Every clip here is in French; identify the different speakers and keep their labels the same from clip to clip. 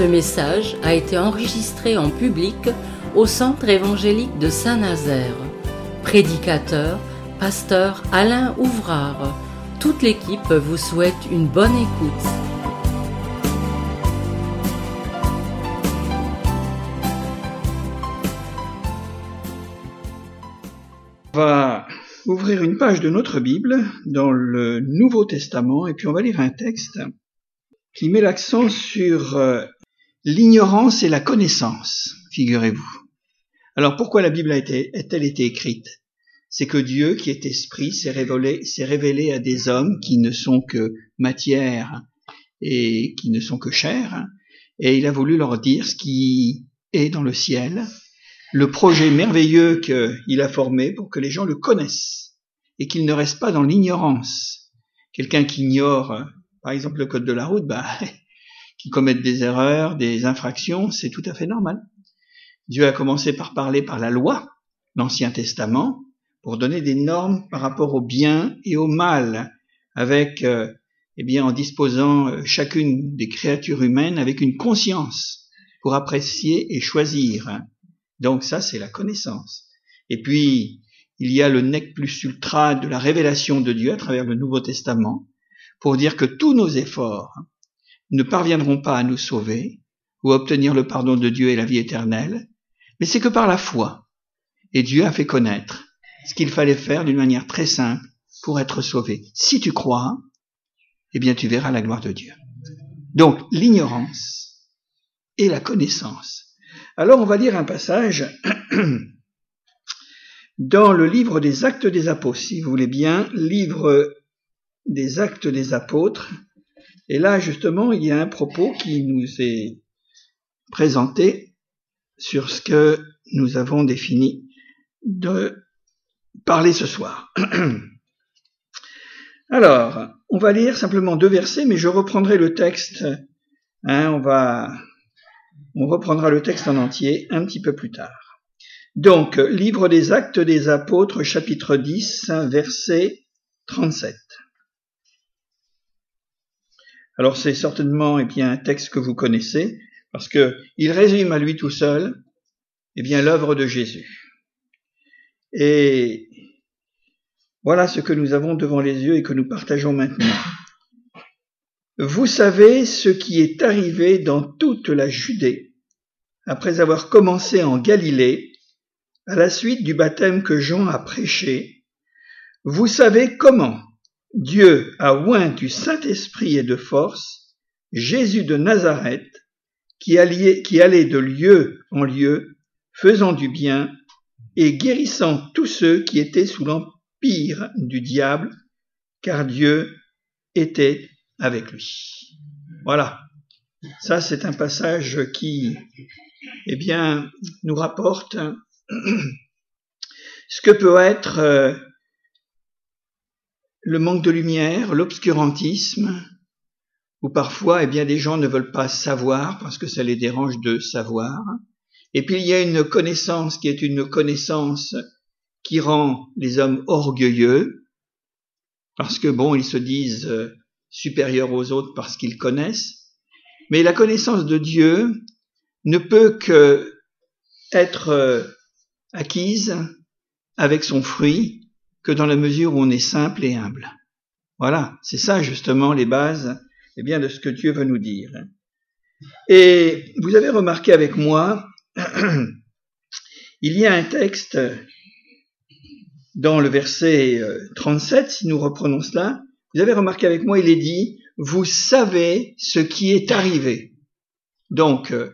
Speaker 1: Ce message a été enregistré en public au Centre évangélique de Saint-Nazaire. Prédicateur, pasteur Alain Ouvrard. Toute l'équipe vous souhaite une bonne écoute.
Speaker 2: On va ouvrir une page de notre Bible dans le Nouveau Testament et puis on va lire un texte qui met l'accent sur euh, l'ignorance et la connaissance, figurez-vous. Alors pourquoi la Bible a-t-elle été écrite? C'est que Dieu, qui est esprit, s'est révélé, à des hommes qui ne sont que matière et qui ne sont que chair, et il a voulu leur dire ce qui est dans le ciel, le projet merveilleux qu'il a formé pour que les gens le connaissent et qu'il ne reste pas dans l'ignorance. Quelqu'un qui ignore, par exemple, le code de la route, bah, qui commettent des erreurs, des infractions, c'est tout à fait normal. Dieu a commencé par parler par la loi, l'Ancien Testament, pour donner des normes par rapport au bien et au mal, avec, euh, eh bien, en disposant euh, chacune des créatures humaines avec une conscience pour apprécier et choisir. Donc ça, c'est la connaissance. Et puis, il y a le nec plus ultra de la révélation de Dieu à travers le Nouveau Testament, pour dire que tous nos efforts ne parviendront pas à nous sauver ou à obtenir le pardon de Dieu et la vie éternelle, mais c'est que par la foi. Et Dieu a fait connaître ce qu'il fallait faire d'une manière très simple pour être sauvé. Si tu crois, eh bien tu verras la gloire de Dieu. Donc l'ignorance et la connaissance. Alors on va lire un passage dans le livre des actes des apôtres, si vous voulez bien, livre des actes des apôtres. Et là, justement, il y a un propos qui nous est présenté sur ce que nous avons défini de parler ce soir. Alors, on va lire simplement deux versets, mais je reprendrai le texte. Hein, on va, on reprendra le texte en entier un petit peu plus tard. Donc, livre des Actes des Apôtres, chapitre 10, verset 37. Alors, c'est certainement eh bien, un texte que vous connaissez parce que il résume à lui tout seul, eh bien, l'œuvre de Jésus. Et voilà ce que nous avons devant les yeux et que nous partageons maintenant. Vous savez ce qui est arrivé dans toute la Judée, après avoir commencé en Galilée, à la suite du baptême que Jean a prêché. Vous savez comment Dieu a oint du Saint-Esprit et de force Jésus de Nazareth, qui allait, qui allait de lieu en lieu, faisant du bien et guérissant tous ceux qui étaient sous l'empire du diable, car Dieu était avec lui. Voilà. Ça, c'est un passage qui, eh bien, nous rapporte ce que peut être euh, le manque de lumière, l'obscurantisme, où parfois, eh bien, des gens ne veulent pas savoir parce que ça les dérange de savoir. Et puis il y a une connaissance qui est une connaissance qui rend les hommes orgueilleux, parce que bon, ils se disent euh, supérieurs aux autres parce qu'ils connaissent. Mais la connaissance de Dieu ne peut que être euh, acquise avec son fruit que dans la mesure où on est simple et humble. Voilà, c'est ça justement les bases eh bien, de ce que Dieu veut nous dire. Et vous avez remarqué avec moi, il y a un texte dans le verset 37, euh, si nous reprenons cela, vous avez remarqué avec moi, il est dit, vous savez ce qui est arrivé. Donc, euh,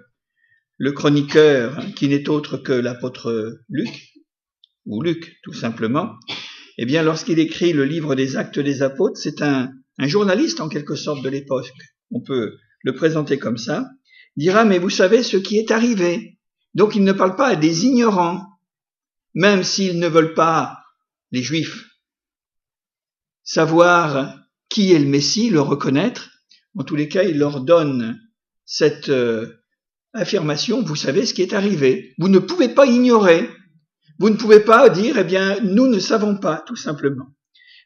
Speaker 2: le chroniqueur, qui n'est autre que l'apôtre Luc, ou Luc tout simplement, eh bien, lorsqu'il écrit le livre des actes des apôtres, c'est un, journaliste en quelque sorte de l'époque, on peut le présenter comme ça, dira mais vous savez ce qui est arrivé. Donc il ne parle pas à des ignorants, même s'ils ne veulent pas, les juifs, savoir qui est le Messie, le reconnaître. En tous les cas, il leur donne cette euh, affirmation, vous savez ce qui est arrivé. Vous ne pouvez pas ignorer. Vous ne pouvez pas dire, eh bien, nous ne savons pas, tout simplement.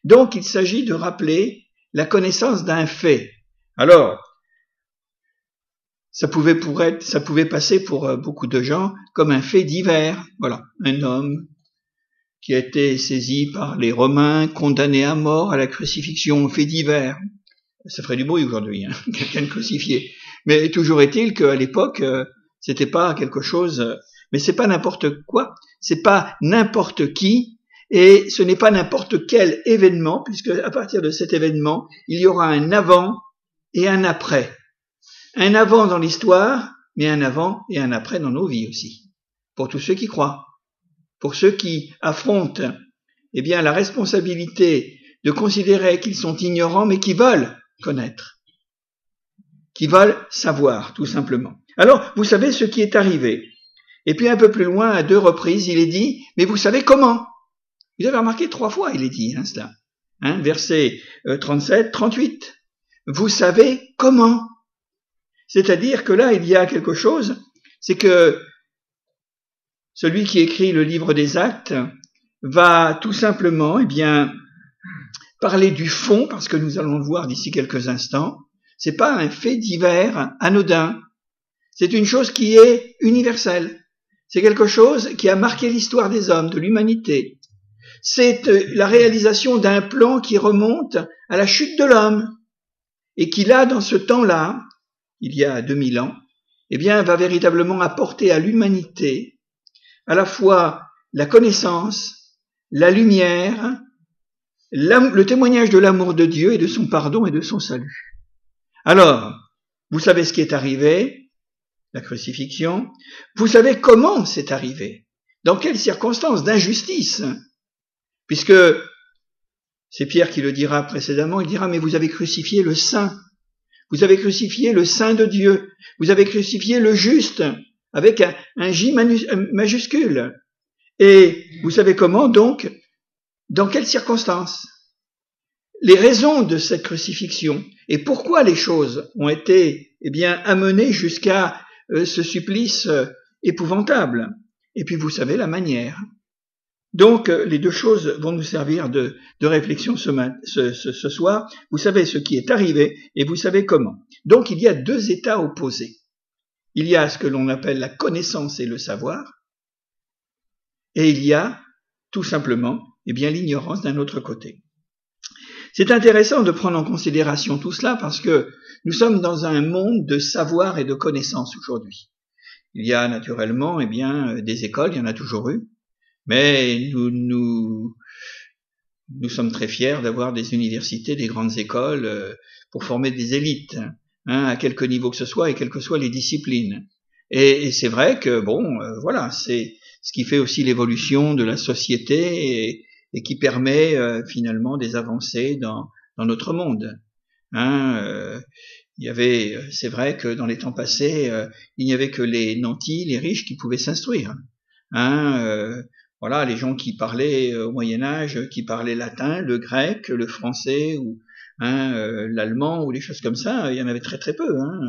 Speaker 2: Donc, il s'agit de rappeler la connaissance d'un fait. Alors, ça pouvait pour être, ça pouvait passer pour euh, beaucoup de gens comme un fait divers. Voilà, un homme qui a été saisi par les Romains, condamné à mort à la crucifixion, fait divers. Ça ferait du bruit aujourd'hui, hein, quelqu'un crucifié. Mais toujours est-il qu'à l'époque, euh, c'était pas quelque chose. Mais c'est pas n'importe quoi, c'est pas n'importe qui, et ce n'est pas n'importe quel événement, puisque à partir de cet événement, il y aura un avant et un après. Un avant dans l'histoire, mais un avant et un après dans nos vies aussi. Pour tous ceux qui croient. Pour ceux qui affrontent, eh bien, la responsabilité de considérer qu'ils sont ignorants, mais qui veulent connaître. Qui veulent savoir, tout simplement. Alors, vous savez ce qui est arrivé. Et puis un peu plus loin, à deux reprises, il est dit, mais vous savez comment? Vous avez remarqué trois fois, il est dit, hein, cela. Hein, verset 37, euh, 38. Vous savez comment? C'est-à-dire que là, il y a quelque chose, c'est que celui qui écrit le livre des actes va tout simplement, eh bien, parler du fond, parce que nous allons le voir d'ici quelques instants. C'est pas un fait divers anodin. C'est une chose qui est universelle. C'est quelque chose qui a marqué l'histoire des hommes, de l'humanité. C'est euh, la réalisation d'un plan qui remonte à la chute de l'homme et qui là, dans ce temps-là, il y a 2000 ans, eh bien, va véritablement apporter à l'humanité à la fois la connaissance, la lumière, le témoignage de l'amour de Dieu et de son pardon et de son salut. Alors, vous savez ce qui est arrivé, la crucifixion, vous savez comment c'est arrivé, dans quelles circonstances d'injustice, puisque c'est Pierre qui le dira précédemment, il dira, mais vous avez crucifié le saint. Vous avez crucifié le Saint de Dieu. Vous avez crucifié le juste avec un, J majuscule. Et vous savez comment donc Dans quelles circonstances? Les raisons de cette crucifixion et pourquoi les choses ont été eh bien amenées jusqu'à ce supplice euh, épouvantable. Et puis vous savez la manière. Donc, euh, les deux choses vont nous servir de, réflexion ce, ce, soir. Vous savez ce qui est arrivé et vous savez comment. Donc, il y a deux états opposés. Il y a ce que l'on appelle la connaissance et le savoir, et il y a tout simplement, eh bien, l'ignorance d'un autre côté. C'est intéressant de prendre en considération tout cela parce que nous sommes dans un monde de savoir et de connaissance aujourd'hui. Il y a naturellement, eh bien, des écoles, il y en a toujours eu, mais nous, nous, nous sommes très fiers d'avoir des universités, des grandes écoles euh, pour former des élites, hein, à quelque niveau que ce soit et quelles que soient les disciplines. Et, c'est vrai que bon, euh, voilà, c'est ce qui fait aussi l'évolution de la société et, qui permet euh, finalement des avancées dans, dans notre monde. Hein, il y avait, c'est vrai que dans les temps passés, il n'y avait que les nantis, les riches qui pouvaient s'instruire. Hein, voilà, les gens qui parlaient euh, au Moyen Âge, qui parlaient latin, le grec, le français ou hein, euh, l'allemand ou les choses comme ça, il y en avait très très peu. Hein.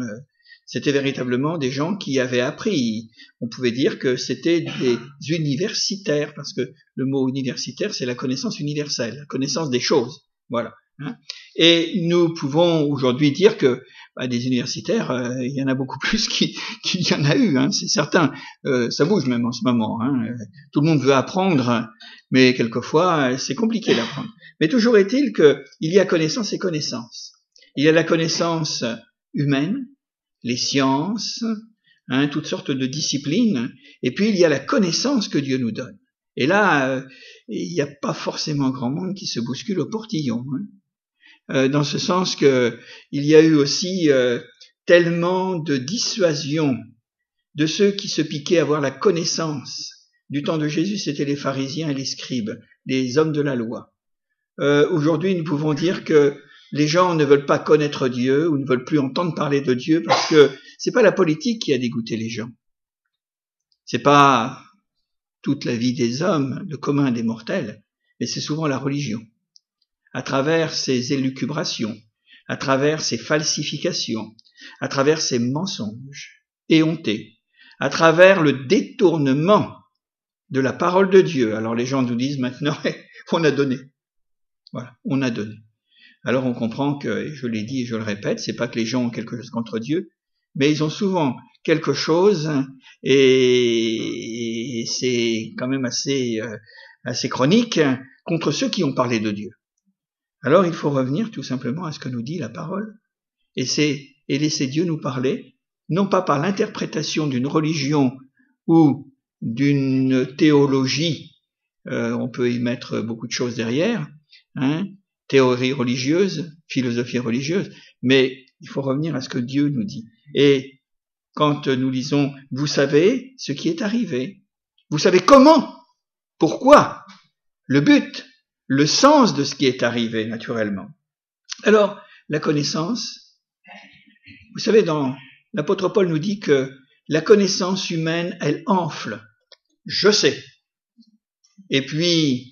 Speaker 2: C'était véritablement des gens qui avaient appris. On pouvait dire que c'était des universitaires, parce que le mot universitaire, c'est la connaissance universelle, la connaissance des choses. Voilà. Hein. Et nous pouvons aujourd'hui dire que bah, des universitaires, euh, il y en a beaucoup plus qu'il y en a eu, hein, c'est certain. Euh, ça bouge même en ce moment. Hein. Tout le monde veut apprendre, mais quelquefois c'est compliqué d'apprendre. Mais toujours est-il qu'il y a connaissance et connaissance. Il y a la connaissance humaine, les sciences, hein, toutes sortes de disciplines, et puis il y a la connaissance que Dieu nous donne. Et là, euh, il n'y a pas forcément grand monde qui se bouscule au portillon. Hein. Euh, dans ce sens que il y a eu aussi euh, tellement de dissuasion de ceux qui se piquaient à avoir la connaissance. Du temps de Jésus, c'était les pharisiens et les scribes, les hommes de la loi. Euh, aujourd'hui, nous pouvons dire que les gens ne veulent pas connaître Dieu ou ne veulent plus entendre parler de Dieu parce que c'est pas la politique qui a dégoûté les gens. C'est pas toute la vie des hommes, le commun des mortels, mais c'est souvent la religion à travers ses élucubrations, à travers ses falsifications, à travers ses mensonges éhontés, à travers le détournement de la parole de Dieu. Alors les gens nous disent maintenant, on a donné. Voilà, on a donné. Alors on comprend que, je l'ai dit et je le répète, c'est pas que les gens ont quelque chose contre Dieu, mais ils ont souvent quelque chose et c'est quand même assez, euh, assez chronique contre ceux qui ont parlé de Dieu. Alors il faut revenir tout simplement à ce que nous dit la parole et c'est et laisser Dieu nous parler, non pas par l'interprétation d'une religion ou d'une théologie, euh, on peut y mettre beaucoup de choses derrière, hein, théorie religieuse, philosophie religieuse, mais il faut revenir à ce que Dieu nous dit. Et quand nous lisons, vous savez ce qui est arrivé, vous savez comment, pourquoi, le but, le sens de ce qui est arrivé naturellement. Alors, la connaissance, vous savez, dans l'apôtre Paul nous dit que la connaissance humaine, elle enfle. Je sais. Et puis,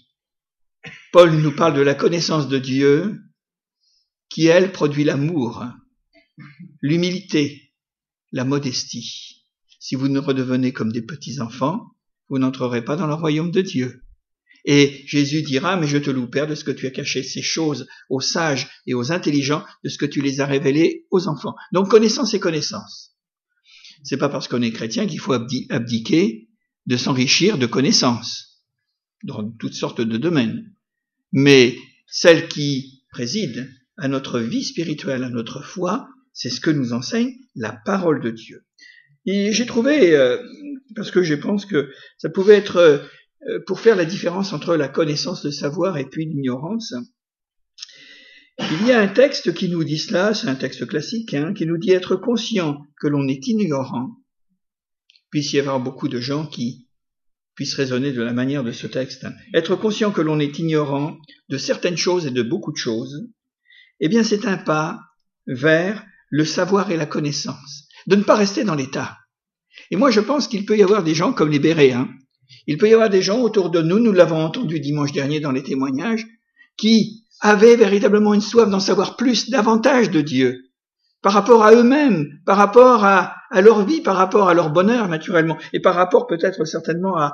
Speaker 2: Paul nous parle de la connaissance de Dieu, qui, elle, produit l'amour, l'humilité, la modestie. Si vous ne redevenez comme des petits enfants, vous n'entrerez pas dans le royaume de Dieu. Et Jésus dira, mais je te loue, Père, de ce que tu as caché ces choses aux sages et aux intelligents, de ce que tu les as révélées aux enfants. Donc connaissance et connaissance. C'est pas parce qu'on est chrétien qu'il faut abdiquer de s'enrichir de connaissances dans toutes sortes de domaines. Mais celle qui préside à notre vie spirituelle, à notre foi, c'est ce que nous enseigne la parole de Dieu. Et j'ai trouvé, euh, parce que je pense que ça pouvait être euh, pour faire la différence entre la connaissance, le savoir et puis l'ignorance, il y a un texte qui nous dit cela, c'est un texte classique, hein, qui nous dit être conscient que l'on est ignorant. Puisse y avoir beaucoup de gens qui puissent raisonner de la manière de ce texte. Être conscient que l'on est ignorant de certaines choses et de beaucoup de choses, eh bien c'est un pas vers le savoir et la connaissance, de ne pas rester dans l'état. Et moi je pense qu'il peut y avoir des gens comme les Béréens, il peut y avoir des gens autour de nous, nous l'avons entendu dimanche dernier dans les témoignages, qui avaient véritablement une soif d'en savoir plus, davantage de Dieu, par rapport à eux-mêmes, par rapport à, leur vie, par rapport à leur bonheur naturellement, et par rapport peut-être certainement à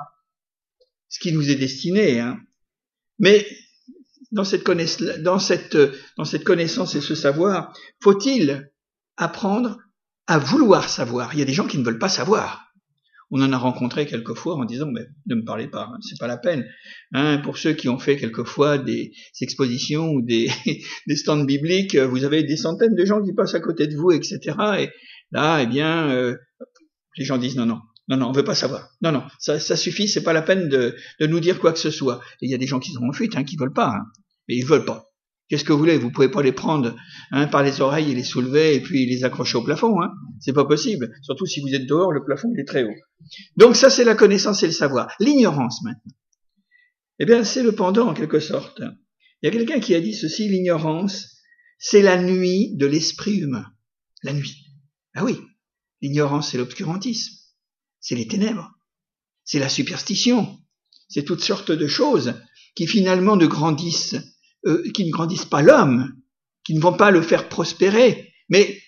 Speaker 2: ce qui nous est destiné. Hein. Mais dans cette, connaissance et ce savoir, faut-il apprendre à vouloir savoir? Il y a des gens qui ne veulent pas savoir. On en a rencontré quelquefois en disant mais ne me parlez pas, hein, c'est pas la peine. Hein, pour ceux qui ont fait quelquefois des expositions ou des, des stands bibliques, vous avez des centaines de gens qui passent à côté de vous, etc. Et là, eh bien, euh, les gens disent non, non, non, non, on veut pas savoir. Non, non, ça, ça suffit, c'est pas la peine de, nous dire quoi que ce soit. Il y a des gens qui sont en fuite, hein, qui veulent pas, hein, mais ils veulent pas. Qu'est-ce que vous voulez? Vous pouvez pas les prendre hein, par les oreilles et les soulever et puis les accrocher au plafond. Hein. C'est pas possible. Surtout si vous êtes dehors, le plafond il est très haut. Donc ça c'est la connaissance et le savoir. L'ignorance maintenant. Eh bien c'est le pendant en quelque sorte. Il y a quelqu'un qui a dit ceci l'ignorance, c'est la nuit de l'esprit humain. La nuit. Ah oui. L'ignorance c'est l'obscurantisme. C'est les ténèbres. C'est la superstition. C'est toutes sortes de choses qui finalement ne grandissent euh, ne grandissent pas l'homme, qui ne vont pas le faire prospérer, mais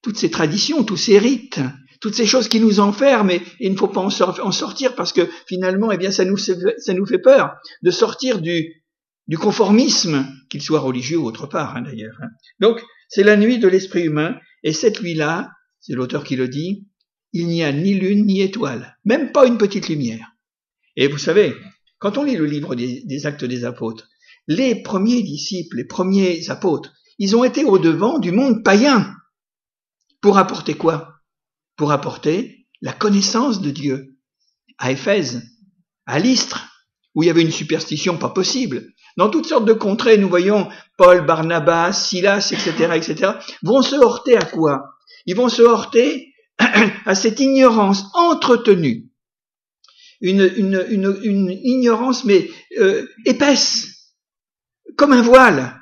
Speaker 2: toutes ces traditions, tous ces rites, toutes ces choses qui nous enferment et il ne faut pas en, sortir parce que finalement, eh bien, ça nous, fait peur de sortir du, du conformisme, qu'il soit religieux ou autre part hein, d'ailleurs. Hein. Donc, c'est la nuit de l'esprit humain et cette nuit-là, c'est l'auteur qui le dit, il n'y a ni lune ni étoile, même pas une petite lumière. Et vous savez, quand on lit le livre des actes des apôtres, les premiers disciples, les premiers apôtres, ils ont été au-devant du monde païen. Pour apporter quoi? Pour apporter la connaissance de Dieu. À Éphèse, à Lystre, où il y avait une superstition pas possible. Dans toutes sortes de contrées, nous voyons Paul, Barnabas, Silas, etc., etc., vont se heurter à quoi? Ils vont se heurter à cette ignorance entretenue. Une, ignorance, mais euh, épaisse, comme un voile.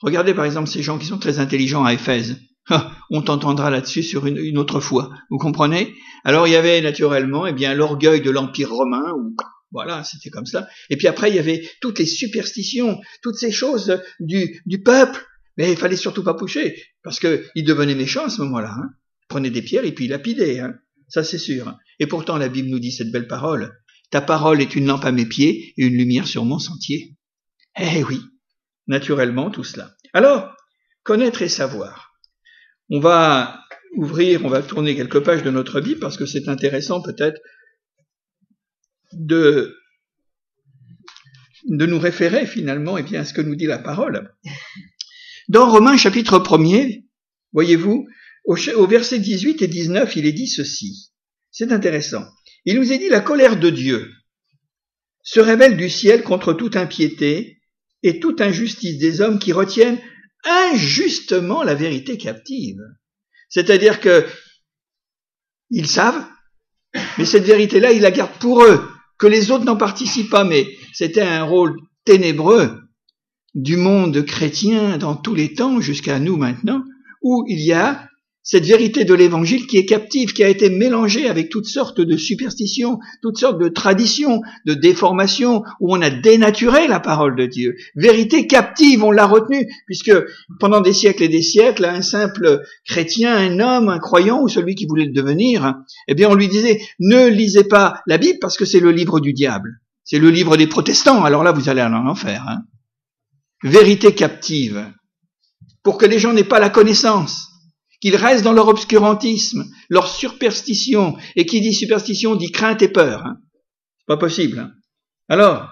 Speaker 2: Regardez par exemple ces gens qui sont très intelligents à Éphèse. On t'entendra là-dessus sur une, autre fois. Vous comprenez? Alors il y avait naturellement eh bien l'orgueil de l'empire romain ou voilà, c'était comme ça. Et puis après il y avait toutes les superstitions, toutes ces choses du, du peuple. Mais il fallait surtout pas pousser parce que il devenait méchant à ce moment-là. Hein. Prenait des pierres et puis il lapidait. Hein. Ça c'est sûr. Et pourtant la Bible nous dit cette belle parole. Ta parole est une lampe à mes pieds et une lumière sur mon sentier. Eh oui, naturellement tout cela. Alors, connaître et savoir. On va ouvrir, on va tourner quelques pages de notre Bible parce que c'est intéressant peut-être de, de nous référer finalement eh bien, à ce que nous dit la parole. Dans Romains chapitre 1er, voyez-vous, au, verset 18 et 19, il est dit ceci. C'est intéressant. Il nous est dit la colère de Dieu se révèle du ciel contre toute impiété et toute injustice des hommes qui retiennent injustement la vérité captive. C'est-à-dire que ils savent, mais cette vérité-là, ils la gardent pour eux, que les autres n'en participent pas. Mais c'était un rôle ténébreux du monde chrétien dans tous les temps jusqu'à nous maintenant, où il y a cette vérité de l'évangile qui est captive, qui a été mélangée avec toutes sortes de superstitions, toutes sortes de traditions, de déformations, où on a dénaturé la parole de Dieu. Vérité captive, on l'a retenue, puisque pendant des siècles et des siècles, un simple chrétien, un homme, un croyant, ou celui qui voulait le devenir, eh bien on lui disait, ne lisez pas la Bible parce que c'est le livre du diable. C'est le livre des protestants, alors là vous allez en enfer. Hein. Vérité captive, pour que les gens n'aient pas la connaissance qu'ils restent dans leur obscurantisme, leur superstition, et qui dit superstition dit crainte et peur. Hein. C'est pas possible. Hein. Alors,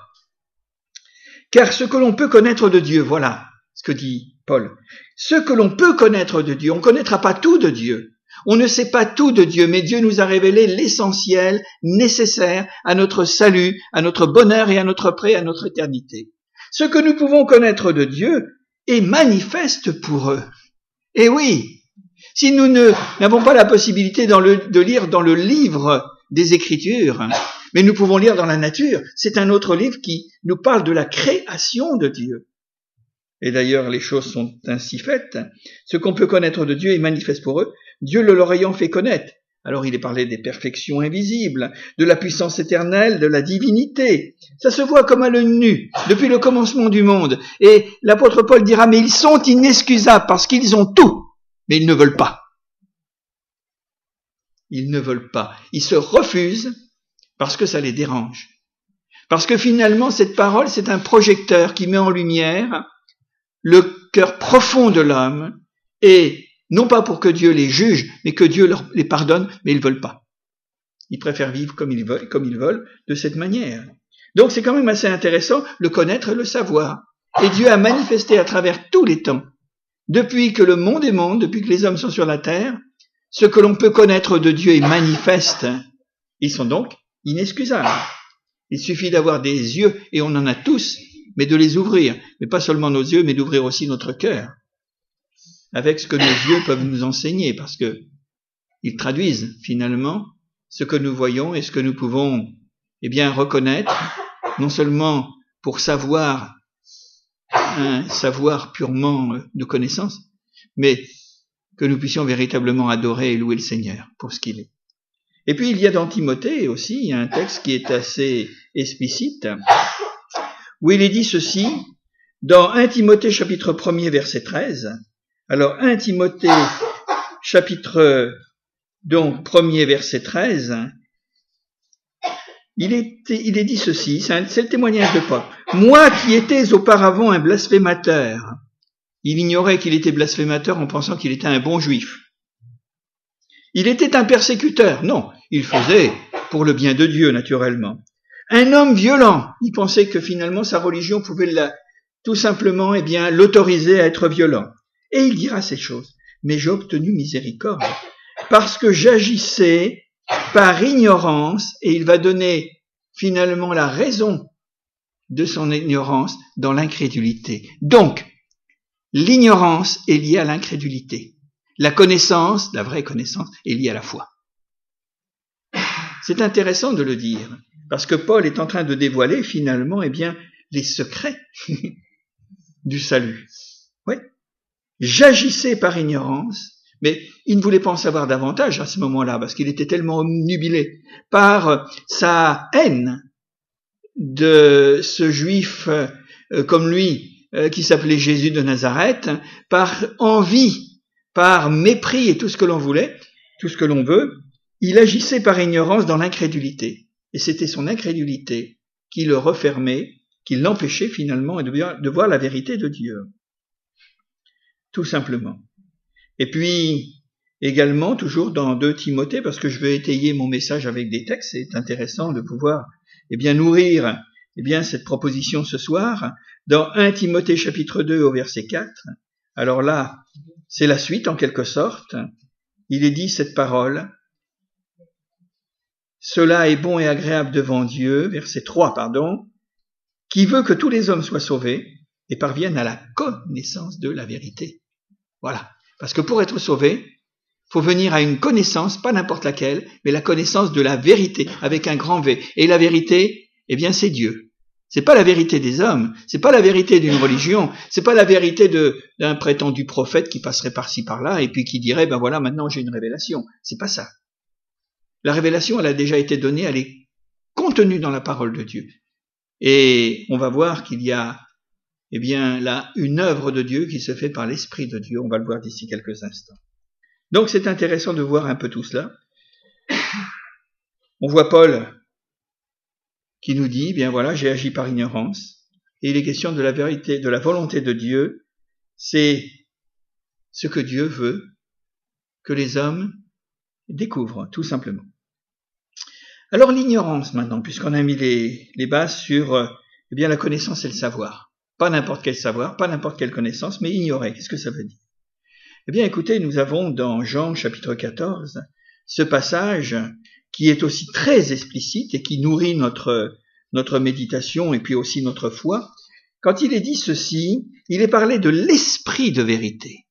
Speaker 2: car ce que l'on peut connaître de Dieu, voilà ce que dit Paul, ce que l'on peut connaître de Dieu, on ne connaîtra pas tout de Dieu. On ne sait pas tout de Dieu, mais Dieu nous a révélé l'essentiel nécessaire à notre salut, à notre bonheur et à notre prêt, à notre éternité. Ce que nous pouvons connaître de Dieu est manifeste pour eux. Et oui, si nous n'avons pas la possibilité de lire dans le livre des Écritures, mais nous pouvons lire dans la nature, c'est un autre livre qui nous parle de la création de Dieu. Et d'ailleurs, les choses sont ainsi faites. Ce qu'on peut connaître de Dieu est manifeste pour eux, Dieu le leur ayant fait connaître. Alors il est parlé des perfections invisibles, de la puissance éternelle, de la divinité. Ça se voit comme à l'œil nu, depuis le commencement du monde. Et l'apôtre Paul dira, mais ils sont inexcusables parce qu'ils ont tout mais ils ne veulent pas. Ils ne veulent pas. Ils se refusent parce que ça les dérange. Parce que finalement, cette parole, c'est un projecteur qui met en lumière le cœur profond de l'homme et non pas pour que Dieu les juge, mais que Dieu les pardonne, mais ils ne veulent pas. Ils préfèrent vivre comme ils veulent, comme ils veulent, de cette manière. Donc c'est quand même assez intéressant le connaître et le savoir. Et Dieu a manifesté à travers tous les temps depuis que le monde est monde, depuis que les hommes sont sur la terre, ce que l'on peut connaître de Dieu est manifeste. Ils sont donc inexcusables. Il suffit d'avoir des yeux, et on en a tous, mais de les ouvrir. Mais pas seulement nos yeux, mais d'ouvrir aussi notre cœur. Avec ce que nos yeux peuvent nous enseigner, parce que ils traduisent finalement ce que nous voyons et ce que nous pouvons, eh bien, reconnaître, non seulement pour savoir un savoir purement euh, de connaissance, mais que nous puissions véritablement adorer et louer le Seigneur pour ce qu'il est. Et puis il y a dans Timothée aussi un texte qui est assez explicite, où il est dit ceci, dans 1 Timothée chapitre 1er verset 13. Alors 1 Timothée chapitre donc 1er verset 13, il est, dit ceci, c'est le témoignage de Paul. Moi qui étais auparavant un blasphémateur, il ignorait qu'il était blasphémateur en pensant qu'il était un bon juif. Il était un persécuteur. Non, il faisait pour le bien de Dieu, naturellement. Un homme violent. Il pensait que finalement sa religion pouvait la, tout simplement, eh bien, l'autoriser à être violent. Et il dira ces choses. Mais j'ai obtenu miséricorde parce que j'agissais par ignorance, et il va donner finalement la raison de son ignorance dans l'incrédulité. Donc, l'ignorance est liée à l'incrédulité. La connaissance, la vraie connaissance, est liée à la foi. C'est intéressant de le dire, parce que Paul est en train de dévoiler finalement, eh bien, les secrets du salut. Oui. J'agissais par ignorance, mais il ne voulait pas en savoir davantage à ce moment-là, parce qu'il était tellement omnubilé par sa haine de ce juif euh, comme lui, euh, qui s'appelait Jésus de Nazareth, par envie, par mépris et tout ce que l'on voulait, tout ce que l'on veut, il agissait par ignorance dans l'incrédulité. Et c'était son incrédulité qui le refermait, qui l'empêchait finalement de voir la vérité de Dieu. Tout simplement. Et puis, Également, toujours dans 2 Timothée, parce que je veux étayer mon message avec des textes, c'est intéressant de pouvoir eh bien, nourrir eh bien, cette proposition ce soir, dans 1 Timothée chapitre 2 au verset 4. Alors là, c'est la suite en quelque sorte. Il est dit cette parole. Cela est bon et agréable devant Dieu, verset 3, pardon, qui veut que tous les hommes soient sauvés et parviennent à la connaissance de la vérité. Voilà. Parce que pour être sauvé, faut venir à une connaissance, pas n'importe laquelle, mais la connaissance de la vérité, avec un grand V. Et la vérité, eh bien, c'est Dieu. C'est pas la vérité des hommes, c'est pas la vérité d'une religion, c'est pas la vérité d'un prétendu prophète qui passerait par-ci par-là et puis qui dirait ben voilà maintenant j'ai une révélation. C'est pas ça. La révélation elle a déjà été donnée, elle est contenue dans la parole de Dieu. Et on va voir qu'il y a eh bien là une œuvre de Dieu qui se fait par l'esprit de Dieu, on va le voir d'ici quelques instants. Donc c'est intéressant de voir un peu tout cela. On voit Paul qui nous dit, bien voilà, j'ai agi par ignorance. Et il est question de la vérité, de la volonté de Dieu. C'est ce que Dieu veut que les hommes découvrent, tout simplement. Alors l'ignorance maintenant, puisqu'on a mis les, les bases sur euh, eh bien la connaissance et le savoir. Pas n'importe quel savoir, pas n'importe quelle connaissance, mais ignorer. Qu'est-ce que ça veut dire? Eh bien écoutez, nous avons dans Jean chapitre 14 ce passage qui est aussi très explicite et qui nourrit notre, notre méditation et puis aussi notre foi. Quand il est dit ceci, il est parlé de l'esprit de vérité.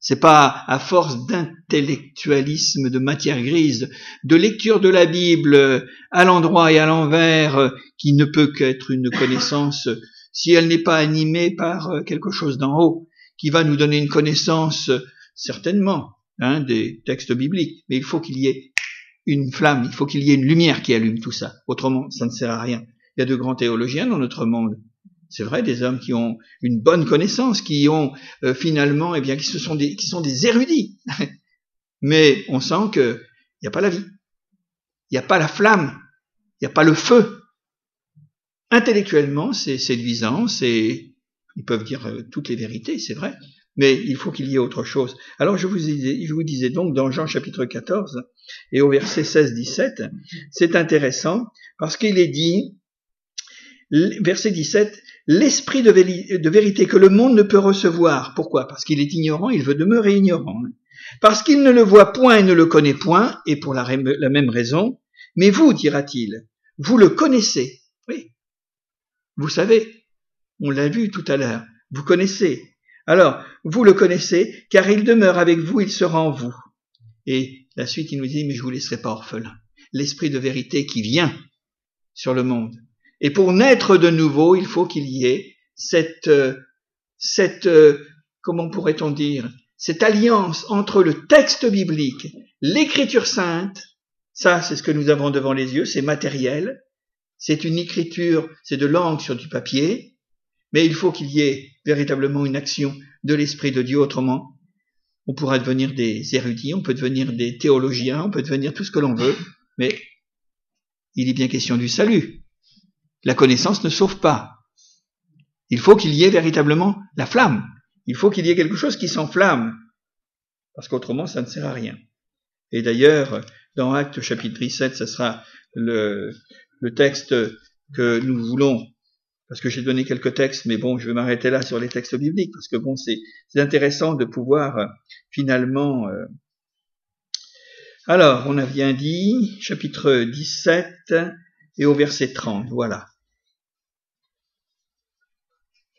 Speaker 2: C'est pas à force d'intellectualisme, de matière grise, de lecture de la Bible à l'endroit et à l'envers, qui ne peut qu'être une connaissance si elle n'est pas animée par quelque chose d'en haut, qui va nous donner une connaissance certainement hein, des textes bibliques, mais il faut qu'il y ait une flamme, il faut qu'il y ait une lumière qui allume tout ça. Autrement, ça ne sert à rien. Il y a de grands théologiens dans notre monde. C'est vrai, des hommes qui ont une bonne connaissance, qui ont euh, finalement, eh bien, qui, sont des, qui sont des érudits. Mais on sent qu'il n'y a pas la vie. Il n'y a pas la flamme. Il n'y a pas le feu. Intellectuellement, c'est séduisant, c'est, ils peuvent dire euh, toutes les vérités, c'est vrai mais il faut qu'il y ait autre chose. Alors je vous, disais, donc dans Jean chapitre 14 et au verset 16-17, c'est intéressant parce qu'il est dit, verset 17, l'esprit de, vérité que le monde ne peut recevoir. Pourquoi? Parce qu'il est ignorant, il veut demeurer ignorant. Parce qu'il ne le voit point et ne le connaît point, et pour la même raison, mais vous, dira-t-il, vous le connaissez. Vous savez, on l'a vu tout à l'heure, vous connaissez, alors, vous le connaissez, car il demeure avec vous, il sera en vous. Et la suite, il nous dit, mais je vous laisserai pas orphelin. L'esprit de vérité qui vient sur le monde. Et pour naître de nouveau, il faut qu'il y ait cette, euh, cette, euh, comment pourrait-on dire, cette alliance entre le texte biblique, l'écriture sainte, ça c'est ce que nous avons devant les yeux, c'est matériel, c'est une écriture, c'est de l'encre sur du papier, mais il faut qu'il y ait véritablement une action de l'Esprit de Dieu, autrement on pourra devenir des érudits, on peut devenir des théologiens, on peut devenir tout ce que l'on veut, mais il est bien question du salut. La connaissance ne sauve pas. Il faut qu'il y ait véritablement la flamme. Il faut qu'il y ait quelque chose qui s'enflamme. Parce qu'autrement, ça ne sert à rien. Et d'ailleurs, dans Acte chapitre 17, ce sera le, le texte que nous voulons parce que j'ai donné quelques textes, mais bon, je vais m'arrêter là sur les textes bibliques, parce que bon, c'est intéressant de pouvoir euh, finalement... Euh, alors, on a bien dit, chapitre 17 et au verset 30, voilà.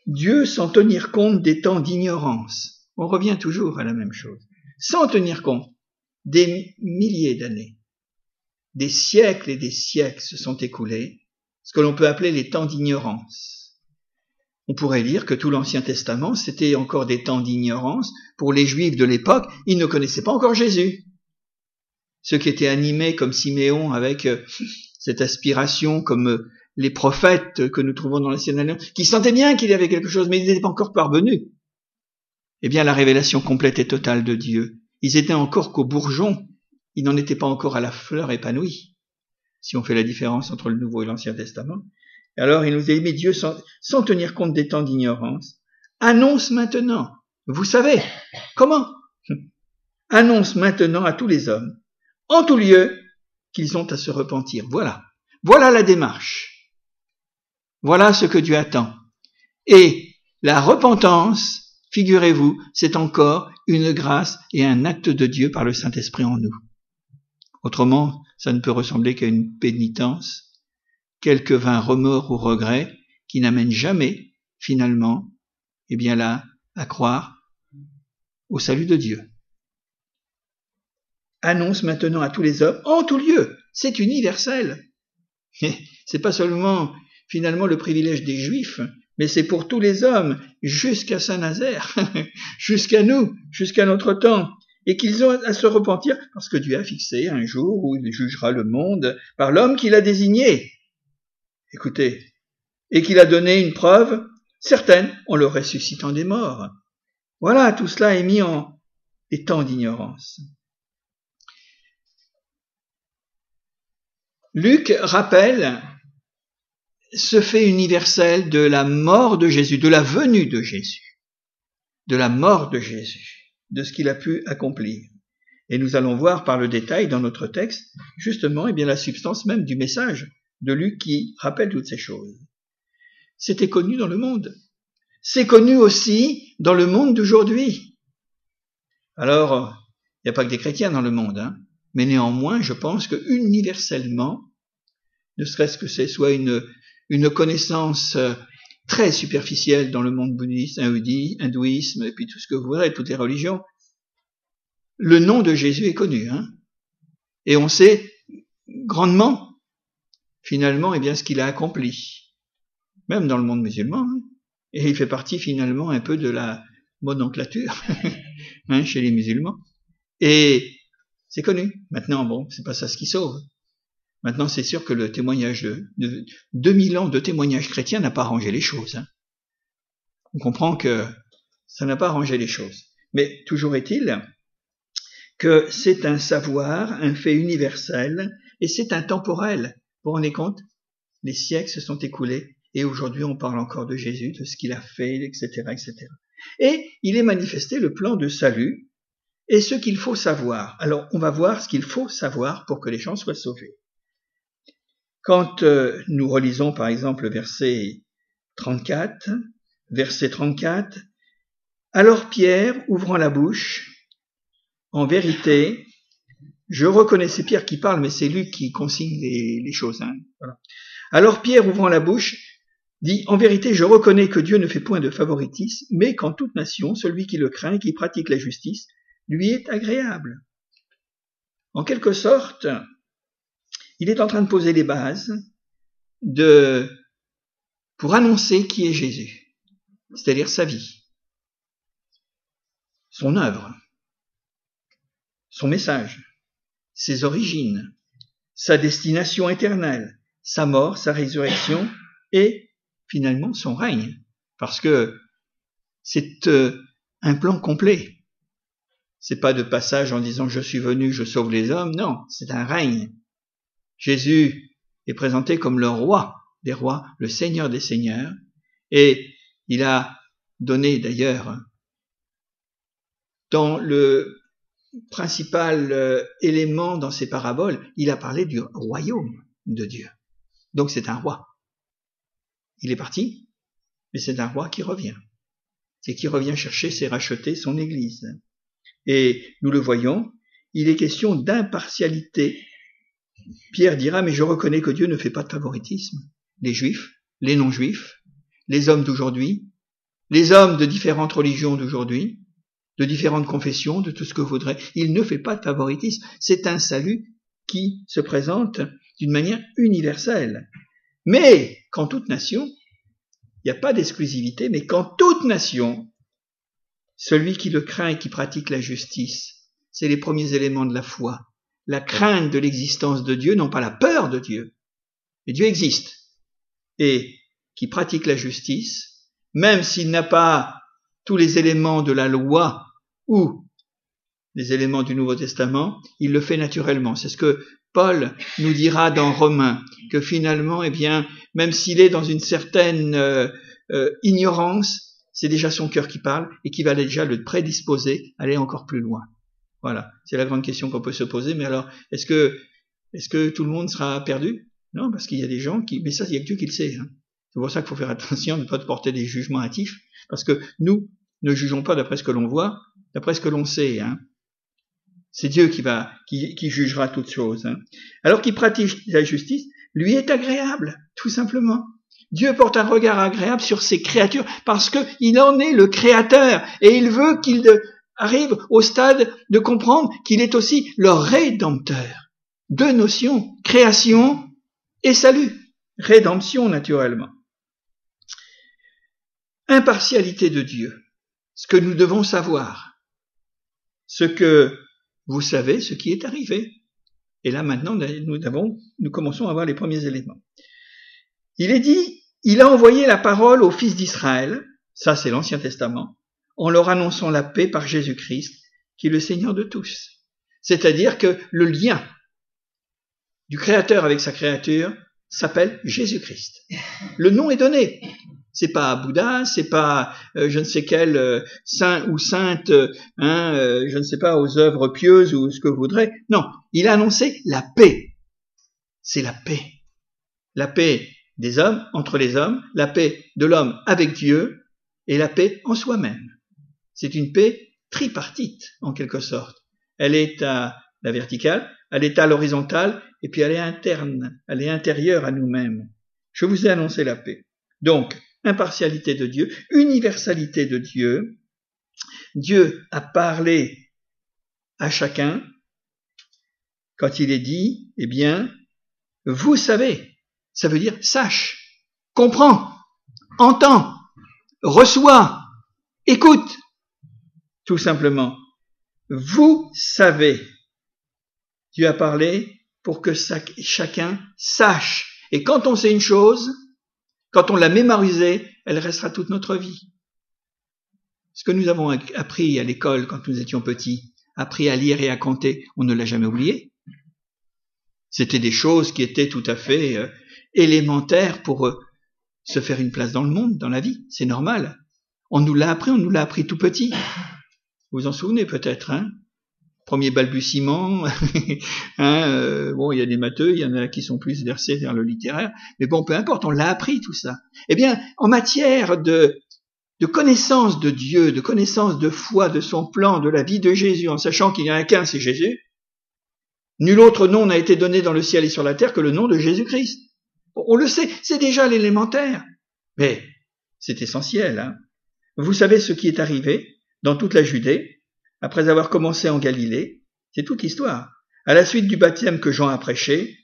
Speaker 2: Dieu sans tenir compte des temps d'ignorance. On revient toujours à la même chose. Sans tenir compte des milliers d'années, des siècles et des siècles se sont écoulés, ce que l'on peut appeler les temps d'ignorance. On pourrait dire que tout l'Ancien Testament, c'était encore des temps d'ignorance. Pour les Juifs de l'époque, ils ne connaissaient pas encore Jésus. Ceux qui étaient animés comme Siméon avec euh, cette aspiration, comme euh, les prophètes que nous trouvons dans l'Ancien Alliance, qui sentaient bien qu'il y avait quelque chose, mais ils n'étaient pas encore parvenus. Eh bien, la révélation complète et totale de Dieu. Ils étaient encore qu'au bourgeon, ils n'en étaient pas encore à la fleur épanouie si on fait la différence entre le Nouveau et l'Ancien Testament. Alors il nous a mais Dieu, sans, tenir compte des temps d'ignorance, annonce maintenant. Vous savez, comment? Annonce maintenant à tous les hommes, en tout lieu, qu'ils ont à se repentir. Voilà. Voilà la démarche. Voilà ce que Dieu attend. Et la repentance, figurez-vous, c'est encore une grâce et un acte de Dieu par le Saint-Esprit en nous. Autrement, ça ne peut ressembler qu'à une pénitence, quelques vains remords ou regrets qui n'amènent jamais, finalement, eh bien là, à croire au salut de Dieu. Annonce maintenant à tous les hommes, en tout lieu, c'est universel. C'est pas seulement finalement le privilège des Juifs, mais c'est pour tous les hommes, jusqu'à Saint-Nazaire, jusqu'à nous, jusqu'à notre temps, et qu'ils ont à se repentir parce que Dieu a fixé un jour où il jugera le monde par l'homme qu'il a désigné. Écoutez, et qu'il a donné une preuve certaine en le ressuscitant des morts. Voilà, tout cela est mis en état d'ignorance. Luc rappelle ce fait universel de la mort de Jésus, de la venue de Jésus, de la mort de Jésus, de ce qu'il a pu accomplir. Et nous allons voir par le détail dans notre texte, justement, eh bien, la substance même du message de Luc qui rappelle toutes ces choses. C'était connu dans le monde. C'est connu aussi dans le monde d'aujourd'hui. Alors, il n'y a pas que des chrétiens dans le monde, hein, mais néanmoins, je pense que universellement, ne serait-ce que c'est soit une, une connaissance euh, très superficielle dans le monde bouddhiste, hindouisme, et puis tout ce que vous voudrez, toutes les religions, le nom de Jésus est connu, hein, et on sait grandement, finalement, eh bien, ce qu'il a accompli, même dans le monde musulman, hein, et il fait partie finalement un peu de la nomenclature hein, chez les musulmans. Et c'est connu. Maintenant, bon, c'est pas ça ce qui sauve. Maintenant, c'est sûr que le témoignage de, de 2000 ans de témoignage chrétien n'a pas arrangé les choses. Hein. On comprend que ça n'a pas arrangé les choses. Mais toujours est-il que c'est un savoir, un fait universel, et c'est intemporel. Vous vous rendez compte? Les siècles se sont écoulés, et aujourd'hui on parle encore de Jésus, de ce qu'il a fait, etc., etc. Et il est manifesté le plan de salut et ce qu'il faut savoir. Alors, on va voir ce qu'il faut savoir pour que les gens soient sauvés. Quand euh, nous relisons par exemple le verset 34, verset 34, alors Pierre, ouvrant la bouche, en vérité, je reconnais, c'est Pierre qui parle, mais c'est lui qui consigne les, choses. Hein, alors Pierre, ouvrant la bouche, dit, en vérité, je reconnais que Dieu ne fait point de favoritisme, mais qu'en toute nation, celui qui le craint et qui pratique la justice lui est agréable. En quelque sorte, il est en train de poser les bases pour annoncer qui est Jésus, c'est-à-dire sa vie, son œuvre, son message, ses origines, sa destination éternelle, sa mort, sa résurrection et finalement son règne, parce que c'est euh, un plan complet. C'est pas de passage en disant je suis venu, je sauve les hommes. Non, c'est un règne. Jésus est présenté comme le roi des rois, le seigneur des seigneurs. Et il a donné d'ailleurs dans le principal euh, élément dans ses paraboles, il a parlé du royaume de Dieu. Donc c'est un roi. Il est parti, mais c'est un roi qui revient. C'est qui revient chercher, c'est racheter son Église. Et nous le voyons, il est question d'impartialité. Pierre dira, mais je reconnais que Dieu ne fait pas de favoritisme. Les juifs, les non-juifs, les hommes d'aujourd'hui, les hommes de différentes religions d'aujourd'hui, de différentes confessions, de tout ce que voudrez, il ne fait pas de favoritisme. C'est un salut qui se présente d'une manière universelle. Mais, quand toute nation, il n'y a pas d'exclusivité, mais quand toute nation celui qui le craint et qui pratique la justice, c'est les premiers éléments de la foi. La crainte de l'existence de Dieu, non pas la peur de Dieu. Mais Dieu existe. Et qui pratique la justice, même s'il n'a pas tous les éléments de la loi ou les éléments du Nouveau Testament, il le fait naturellement. C'est ce que Paul nous dira dans Romains, que finalement, eh bien, même s'il est dans une certaine euh, euh, ignorance, c'est déjà son cœur qui parle et qui va déjà le prédisposer à aller encore plus loin. Voilà, c'est la grande question qu'on peut se poser. Mais alors, est-ce que, est-ce que tout le monde sera perdu? Non, parce qu'il y a des gens qui, mais ça, il y a Dieu qui le sait. Hein. C'est pour ça qu'il faut faire attention de ne pas porter des jugements hâtifs, parce que nous ne jugeons pas d'après ce que l'on voit, d'après ce que l'on sait. Hein. C'est Dieu qui va, qui, qui, jugera toutes choses. Hein. Alors qu'il pratique la justice, lui est agréable, tout simplement. Dieu porte un regard agréable sur ses créatures parce qu'il en est le créateur et il veut qu'il arrive au stade de comprendre qu'il est aussi le rédempteur. Deux notions, création et salut. Rédemption, naturellement. Impartialité de Dieu. Ce que nous devons savoir. Ce que vous savez, ce qui est arrivé. Et là, maintenant, nous commençons à avoir les premiers éléments. Il est dit, il a envoyé la parole aux fils d'Israël. Ça, c'est l'Ancien Testament en leur annonçant la paix par Jésus-Christ, qui est le Seigneur de tous. C'est-à-dire que le lien du Créateur avec sa créature s'appelle Jésus-Christ. Le nom est donné. C'est pas Bouddha, c'est pas euh, je ne sais quel euh, saint ou sainte, hein, euh, je ne sais pas aux œuvres pieuses ou ce que vous voudrez. Non, il a annoncé la paix. C'est la paix. La paix des hommes entre les hommes, la paix de l'homme avec Dieu et la paix en soi-même. C'est une paix tripartite, en quelque sorte. Elle est à la verticale, elle est à l'horizontale, et puis elle est interne, elle est intérieure à nous-mêmes. Je vous ai annoncé la paix. Donc, impartialité de Dieu, universalité de Dieu. Dieu a parlé à chacun quand il est dit, eh bien, vous savez, ça veut dire sache, comprends, entends, reçois, écoute. Tout simplement, vous savez. Dieu a parlé pour que chacun sache. Et quand on sait une chose, quand on l'a mémorisée, elle restera toute notre vie. Ce que nous avons appris à l'école quand nous étions petits, appris à lire et à compter, on ne l'a jamais oublié. C'était des choses qui étaient tout à fait euh, élémentaires pour euh, se faire une place dans le monde, dans la vie. C'est normal. On nous l'a appris, on nous l'a appris tout petit. Vous vous en souvenez peut-être, hein? Premier balbutiement, hein, euh, bon, il y a des matheux, il y en a qui sont plus versés vers le littéraire, mais bon, peu importe, on l'a appris tout ça. Eh bien, en matière de, de connaissance de Dieu, de connaissance de foi, de son plan, de la vie de Jésus, en sachant qu'il n'y en a qu'un, c'est Jésus, nul autre nom n'a été donné dans le ciel et sur la terre que le nom de Jésus-Christ. On le sait, c'est déjà l'élémentaire. Mais c'est essentiel. Hein Vous savez ce qui est arrivé? Dans toute la Judée, après avoir commencé en Galilée. C'est toute l'histoire. À la suite du baptême que Jean a prêché,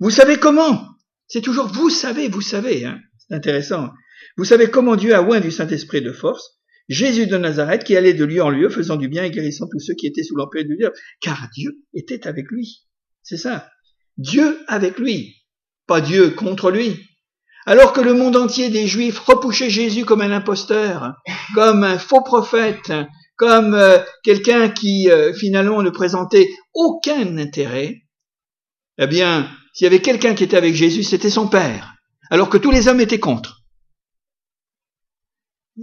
Speaker 2: vous savez comment? C'est toujours vous savez, vous savez. Hein C'est intéressant. Vous savez comment Dieu a oint du Saint-Esprit de force Jésus de Nazareth qui allait de lieu en lieu faisant du bien et guérissant tous ceux qui étaient sous l'empire du diable, car Dieu était avec lui. C'est ça. Dieu avec lui, pas Dieu contre lui. Alors que le monde entier des Juifs repoussait Jésus comme un imposteur, comme un faux prophète, comme euh, quelqu'un qui euh, finalement ne présentait aucun intérêt, eh bien, s'il y avait quelqu'un qui était avec Jésus, c'était son Père, alors que tous les hommes étaient contre.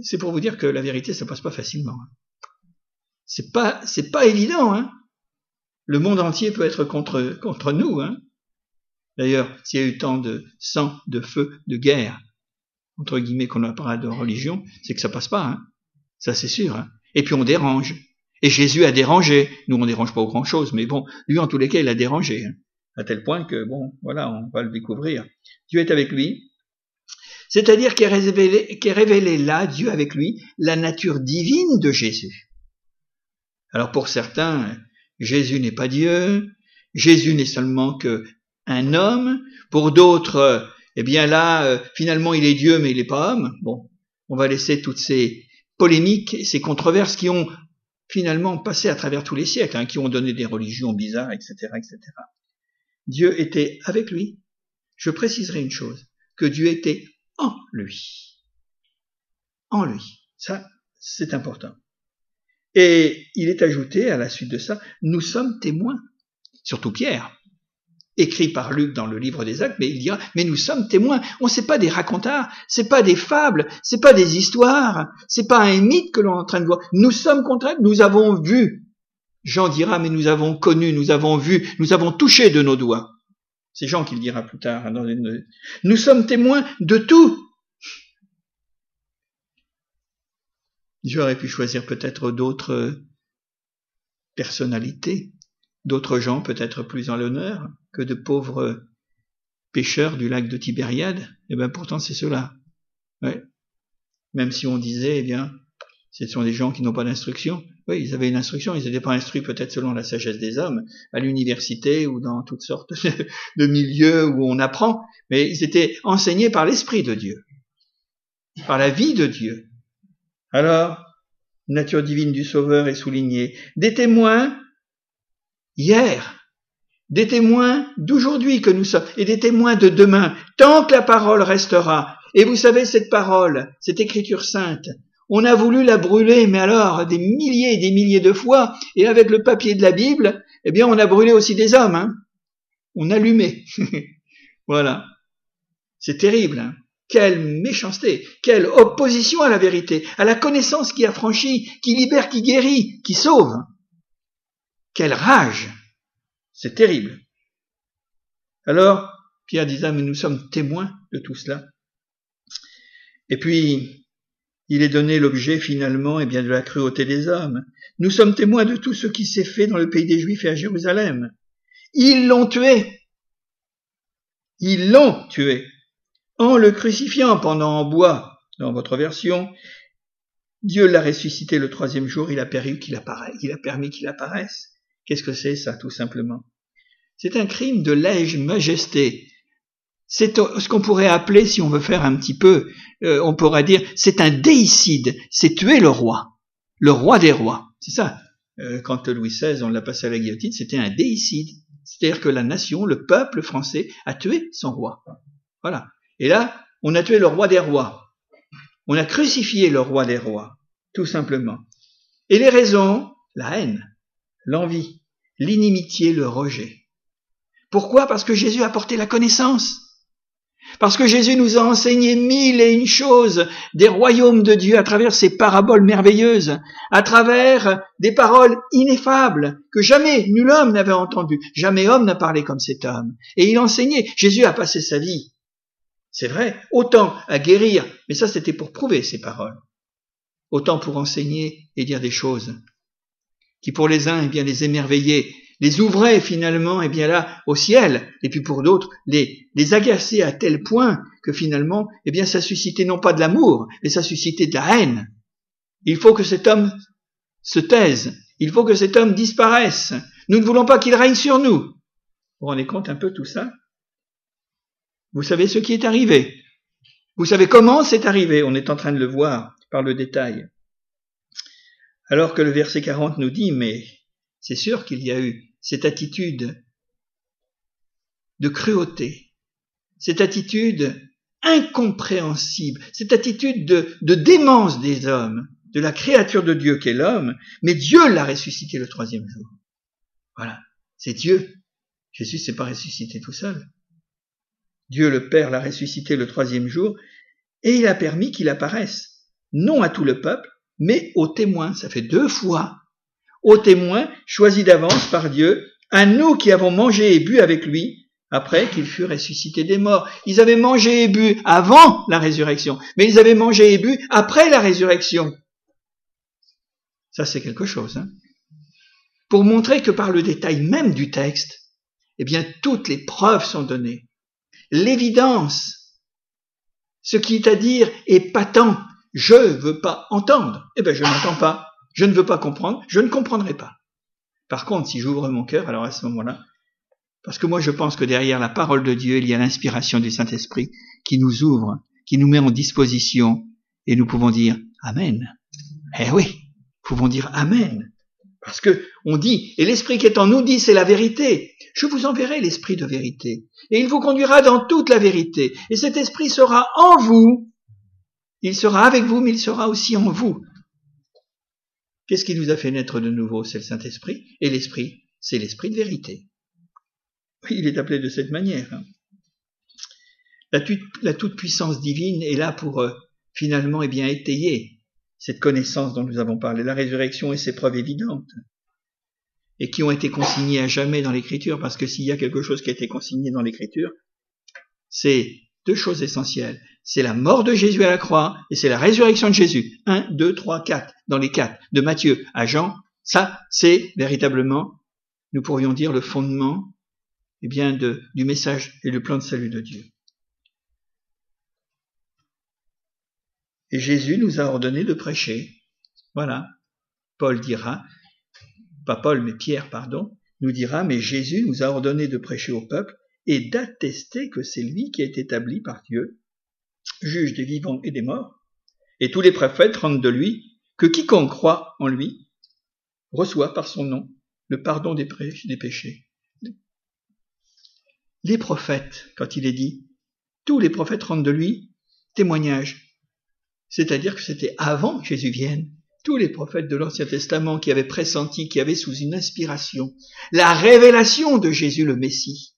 Speaker 2: C'est pour vous dire que la vérité, ça passe pas facilement. C'est pas, c'est pas évident, hein. Le monde entier peut être contre, contre nous, hein. D'ailleurs, s'il y a eu tant de sang, de feu, de guerre, entre guillemets, qu'on a parlé de religion, c'est que ça passe pas, hein. Ça, c'est sûr, hein. Et puis on dérange. Et Jésus a dérangé. Nous, on dérange pas grand chose, mais bon, lui, en tous les cas, il a dérangé. Hein. À tel point que, bon, voilà, on va le découvrir. Dieu est avec lui. C'est-à-dire qu'il révélé, révélé là, Dieu avec lui, la nature divine de Jésus. Alors pour certains, Jésus n'est pas Dieu, Jésus n'est seulement que un homme. Pour d'autres, eh bien là, euh, finalement, il est Dieu, mais il n'est pas homme. Bon, on va laisser toutes ces polémiques, ces controverses qui ont finalement passé à travers tous les siècles, hein, qui ont donné des religions bizarres, etc., etc. Dieu était avec lui. Je préciserai une chose, que Dieu était en lui. En lui. Ça, c'est important. Et il est ajouté à la suite de ça, nous sommes témoins. Surtout Pierre écrit par Luc dans le livre des Actes, mais il dira, mais nous sommes témoins. On sait pas des racontards, c'est pas des fables, c'est pas des histoires, c'est pas un mythe que l'on est en train de voir. Nous sommes contraints, nous avons vu. Jean dira, mais nous avons connu, nous avons vu, nous avons touché de nos doigts. C'est Jean qui le dira plus tard. Hein, nous sommes témoins de tout. Dieu aurait pu choisir peut-être d'autres personnalités, d'autres gens peut-être plus en l'honneur que de pauvres pêcheurs du lac de Tibériade. Et eh bien pourtant c'est cela. Ouais. Même si on disait, eh bien, ce sont des gens qui n'ont pas d'instruction. Oui, ils avaient une instruction, ils n'étaient pas instruits peut-être selon la sagesse des hommes, à l'université ou dans toutes sortes de milieux où on apprend, mais ils étaient enseignés par l'Esprit de Dieu, par la vie de Dieu. Alors, nature divine du Sauveur est soulignée. Des témoins hier, des témoins d'aujourd'hui que nous sommes, et des témoins de demain, tant que la parole restera. Et vous savez, cette parole, cette écriture sainte, on a voulu la brûler, mais alors des milliers et des milliers de fois, et avec le papier de la Bible, eh bien on a brûlé aussi des hommes. Hein on allumait. voilà. C'est terrible. Hein quelle méchanceté, quelle opposition à la vérité, à la connaissance qui affranchit, qui libère, qui guérit, qui sauve. Quelle rage. C'est terrible. Alors, Pierre disait, mais nous sommes témoins de tout cela. Et puis, il est donné l'objet finalement eh bien, de la cruauté des hommes. Nous sommes témoins de tout ce qui s'est fait dans le pays des Juifs et à Jérusalem. Ils l'ont tué. Ils l'ont tué. En le crucifiant pendant en bois, dans votre version, Dieu l'a ressuscité le troisième jour, il a. Il a permis qu'il apparaisse. Qu'est-ce que c'est ça, tout simplement? C'est un crime de lège majesté. C'est ce qu'on pourrait appeler, si on veut faire un petit peu, euh, on pourrait dire, c'est un déicide, c'est tuer le roi, le roi des rois. C'est ça. Euh, quand Louis XVI, on l'a passé à la guillotine, c'était un déicide. C'est-à-dire que la nation, le peuple français, a tué son roi. Voilà. Et là, on a tué le roi des rois. On a crucifié le roi des rois, tout simplement. Et les raisons, la haine, l'envie, l'inimitié, le rejet. Pourquoi? Parce que Jésus a porté la connaissance. Parce que Jésus nous a enseigné mille et une choses des royaumes de Dieu à travers ces paraboles merveilleuses, à travers des paroles ineffables que jamais nul homme n'avait entendues. Jamais homme n'a parlé comme cet homme. Et il enseignait. Jésus a passé sa vie. C'est vrai, autant à guérir, mais ça c'était pour prouver ces paroles. Autant pour enseigner et dire des choses qui pour les uns, eh bien, les émerveillaient les ouvrait finalement, eh bien là, au ciel, et puis pour d'autres, les, les agacer à tel point que finalement, eh bien, ça suscitait non pas de l'amour, mais ça suscitait de la haine. Il faut que cet homme se taise. Il faut que cet homme disparaisse. Nous ne voulons pas qu'il règne sur nous. Vous vous rendez compte un peu tout ça? Vous savez ce qui est arrivé? Vous savez comment c'est arrivé? On est en train de le voir par le détail. Alors que le verset 40 nous dit, mais c'est sûr qu'il y a eu cette attitude de cruauté, cette attitude incompréhensible, cette attitude de, démence des hommes, de la créature de Dieu qu'est l'homme, mais Dieu l'a ressuscité le troisième jour. Voilà, c'est Dieu. Jésus s'est pas ressuscité tout seul. Dieu le Père l'a ressuscité le troisième jour, et il a permis qu'il apparaisse, non à tout le peuple, mais aux témoins. Ça fait deux fois aux témoins choisis d'avance par Dieu, à nous qui avons mangé et bu avec lui, après qu'il fut ressuscité des morts. Ils avaient mangé et bu avant la résurrection, mais ils avaient mangé et bu après la résurrection. Ça, c'est quelque chose. Hein Pour montrer que par le détail même du texte, eh bien, toutes les preuves sont données. L'évidence, ce qui est à dire est patent. Je veux pas entendre. Eh bien, je n'entends pas. Je ne veux pas comprendre, je ne comprendrai pas. Par contre, si j'ouvre mon cœur, alors à ce moment-là, parce que moi je pense que derrière la parole de Dieu, il y a l'inspiration du Saint-Esprit qui nous ouvre, qui nous met en disposition, et nous pouvons dire Amen. Eh oui, pouvons dire Amen. Parce que on dit, et l'Esprit qui est en nous dit, c'est la vérité. Je vous enverrai l'Esprit de vérité, et il vous conduira dans toute la vérité. Et cet Esprit sera en vous. Il sera avec vous, mais il sera aussi en vous. Qu'est-ce qui nous a fait naître de nouveau? C'est le Saint-Esprit. Et l'Esprit, c'est l'Esprit de vérité. Il est appelé de cette manière. Hein. La, toute-puissance divine est là pour euh, finalement eh bien, étayer cette connaissance dont nous avons parlé. La résurrection et ses preuves évidentes. et qui ont été consignés à jamais dans l'écriture, parce que s'il y a quelque chose qui a été consigné dans l'écriture, c'est deux choses essentielles. C'est la mort de Jésus à la croix et c'est la résurrection de Jésus. Un, deux, trois, quatre, dans les quatre, de Matthieu à Jean. Ça, c'est véritablement, nous pourrions dire, le fondement eh bien, de, du message et le plan de salut de Dieu. Et Jésus nous a ordonné de prêcher. Voilà. Paul dira, pas Paul, mais Pierre, pardon, nous dira, mais Jésus nous a ordonné de prêcher au peuple et d'attester que c'est lui qui est établi par Dieu, juge des vivants et des morts. Et tous les prophètes rendent de lui que quiconque croit en lui reçoit par son nom le pardon des, péchés. Les prophètes, quand il est dit, tous les prophètes rendent de lui témoignage. C'est-à-dire que c'était avant que Jésus vienne. Tous les prophètes de l'Ancien Testament qui avaient pressenti, qui avaient sous une inspiration la révélation de Jésus le Messie,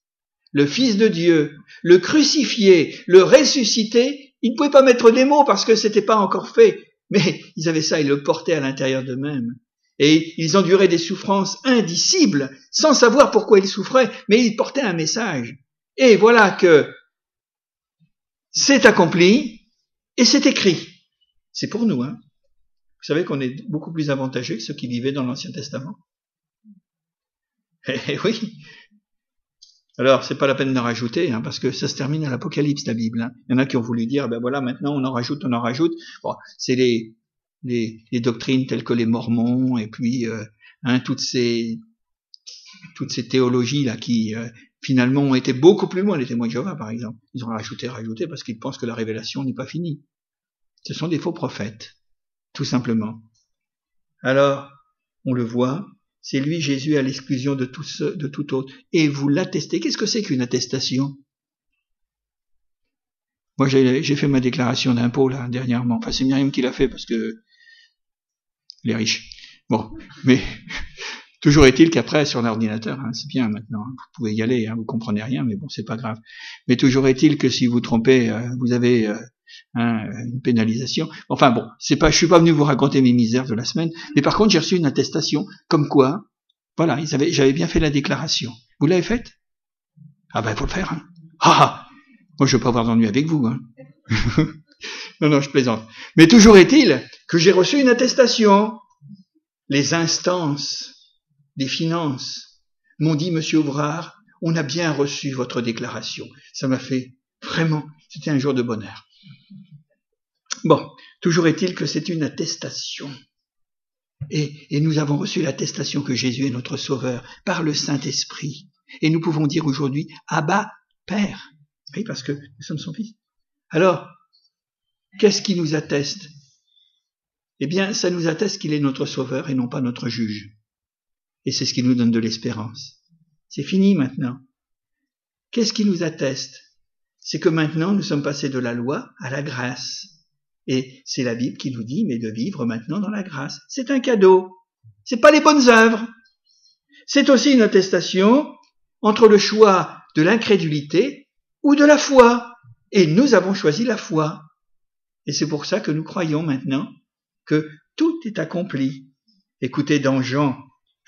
Speaker 2: le Fils de Dieu, le crucifié, le ressuscité, ils ne pouvaient pas mettre des mots parce que c'était pas encore fait, mais ils avaient ça, ils le portaient à l'intérieur d'eux-mêmes. Et ils enduraient des souffrances indicibles, sans savoir pourquoi ils souffraient, mais ils portaient un message. Et voilà que c'est accompli et c'est écrit. C'est pour nous, hein. Vous savez qu'on est beaucoup plus avantagés que ceux qui vivaient dans l'Ancien Testament. Eh oui, alors, c'est pas la peine d'en rajouter, hein, parce que ça se termine à l'Apocalypse, la Bible. Hein. Il y en a qui ont voulu dire, ben voilà, maintenant on en rajoute, on en rajoute. Bon, c'est les, les, les, doctrines telles que les Mormons et puis euh, hein, toutes ces toutes ces théologies là qui euh, finalement ont été beaucoup plus loin. Les témoins de Jéhovah, par exemple, ils ont rajouté, rajouté parce qu'ils pensent que la révélation n'est pas finie. Ce sont des faux prophètes, tout simplement. Alors, on le voit, c'est lui, Jésus, à l'exclusion de tout, autre. Et vous l'attestez. Qu'est-ce que c'est qu'une attestation? Moi, j'ai fait ma déclaration d'impôt, là, dernièrement. Enfin, c'est Myriam qui l'a fait, parce que les riches. Bon, mais toujours est-il qu'après, sur l'ordinateur, hein, c'est bien maintenant, hein, vous pouvez y aller, hein, vous comprenez rien, mais bon, c'est pas grave. Mais toujours est-il que si vous trompez, euh, vous avez euh, une pénalisation. Enfin bon, c'est pas, je suis pas venu vous raconter mes misères de la semaine, mais par contre j'ai reçu une attestation comme quoi, voilà, j'avais bien fait la déclaration. Vous l'avez faite? Ah ben il faut le faire. Hein. Ah, ah moi je veux pas avoir d'ennui avec vous. Hein. non non, je plaisante. Mais toujours est-il que j'ai reçu une attestation. Les instances des finances m'ont dit, Monsieur Ouvrard, on a bien reçu votre déclaration. Ça m'a fait vraiment, c'était un jour de bonheur. Bon, toujours est-il que c'est une attestation. Et, nous avons reçu l'attestation que Jésus est notre Sauveur par le Saint-Esprit. Et nous pouvons dire aujourd'hui, Abba, Père. Oui, parce que nous sommes son Fils. Alors, qu'est-ce qui nous atteste? Eh bien, ça nous atteste qu'il est notre Sauveur et non pas notre juge. Et c'est ce qui nous donne de l'espérance. C'est fini maintenant. Qu'est-ce qui nous atteste? C'est que maintenant nous sommes passés de la loi à la grâce. Et c'est la Bible qui nous dit, mais de vivre maintenant dans la grâce. C'est un cadeau. C'est pas les bonnes œuvres. C'est aussi une attestation entre le choix de l'incrédulité ou de la foi. Et nous avons choisi la foi. Et c'est pour ça que nous croyons maintenant que tout est accompli. Écoutez dans Jean